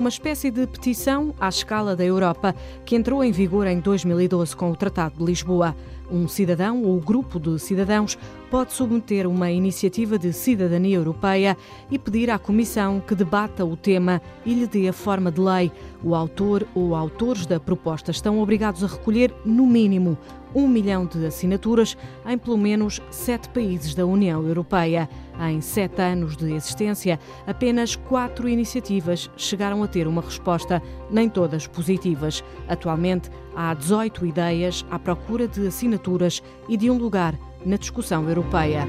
uma espécie de petição à escala da Europa que entrou em vigor em 2012 com o Tratado de Lisboa. Um cidadão ou grupo de cidadãos pode submeter uma iniciativa de cidadania europeia e pedir à Comissão que debata o tema e lhe dê a forma de lei. O autor ou autores da proposta estão obrigados a recolher, no mínimo, um milhão de assinaturas em pelo menos sete países da União Europeia. Em sete anos de existência, apenas quatro iniciativas chegaram a ter uma resposta, nem todas positivas. Atualmente, há 18 ideias à procura de assinaturas e de um lugar na discussão europeia.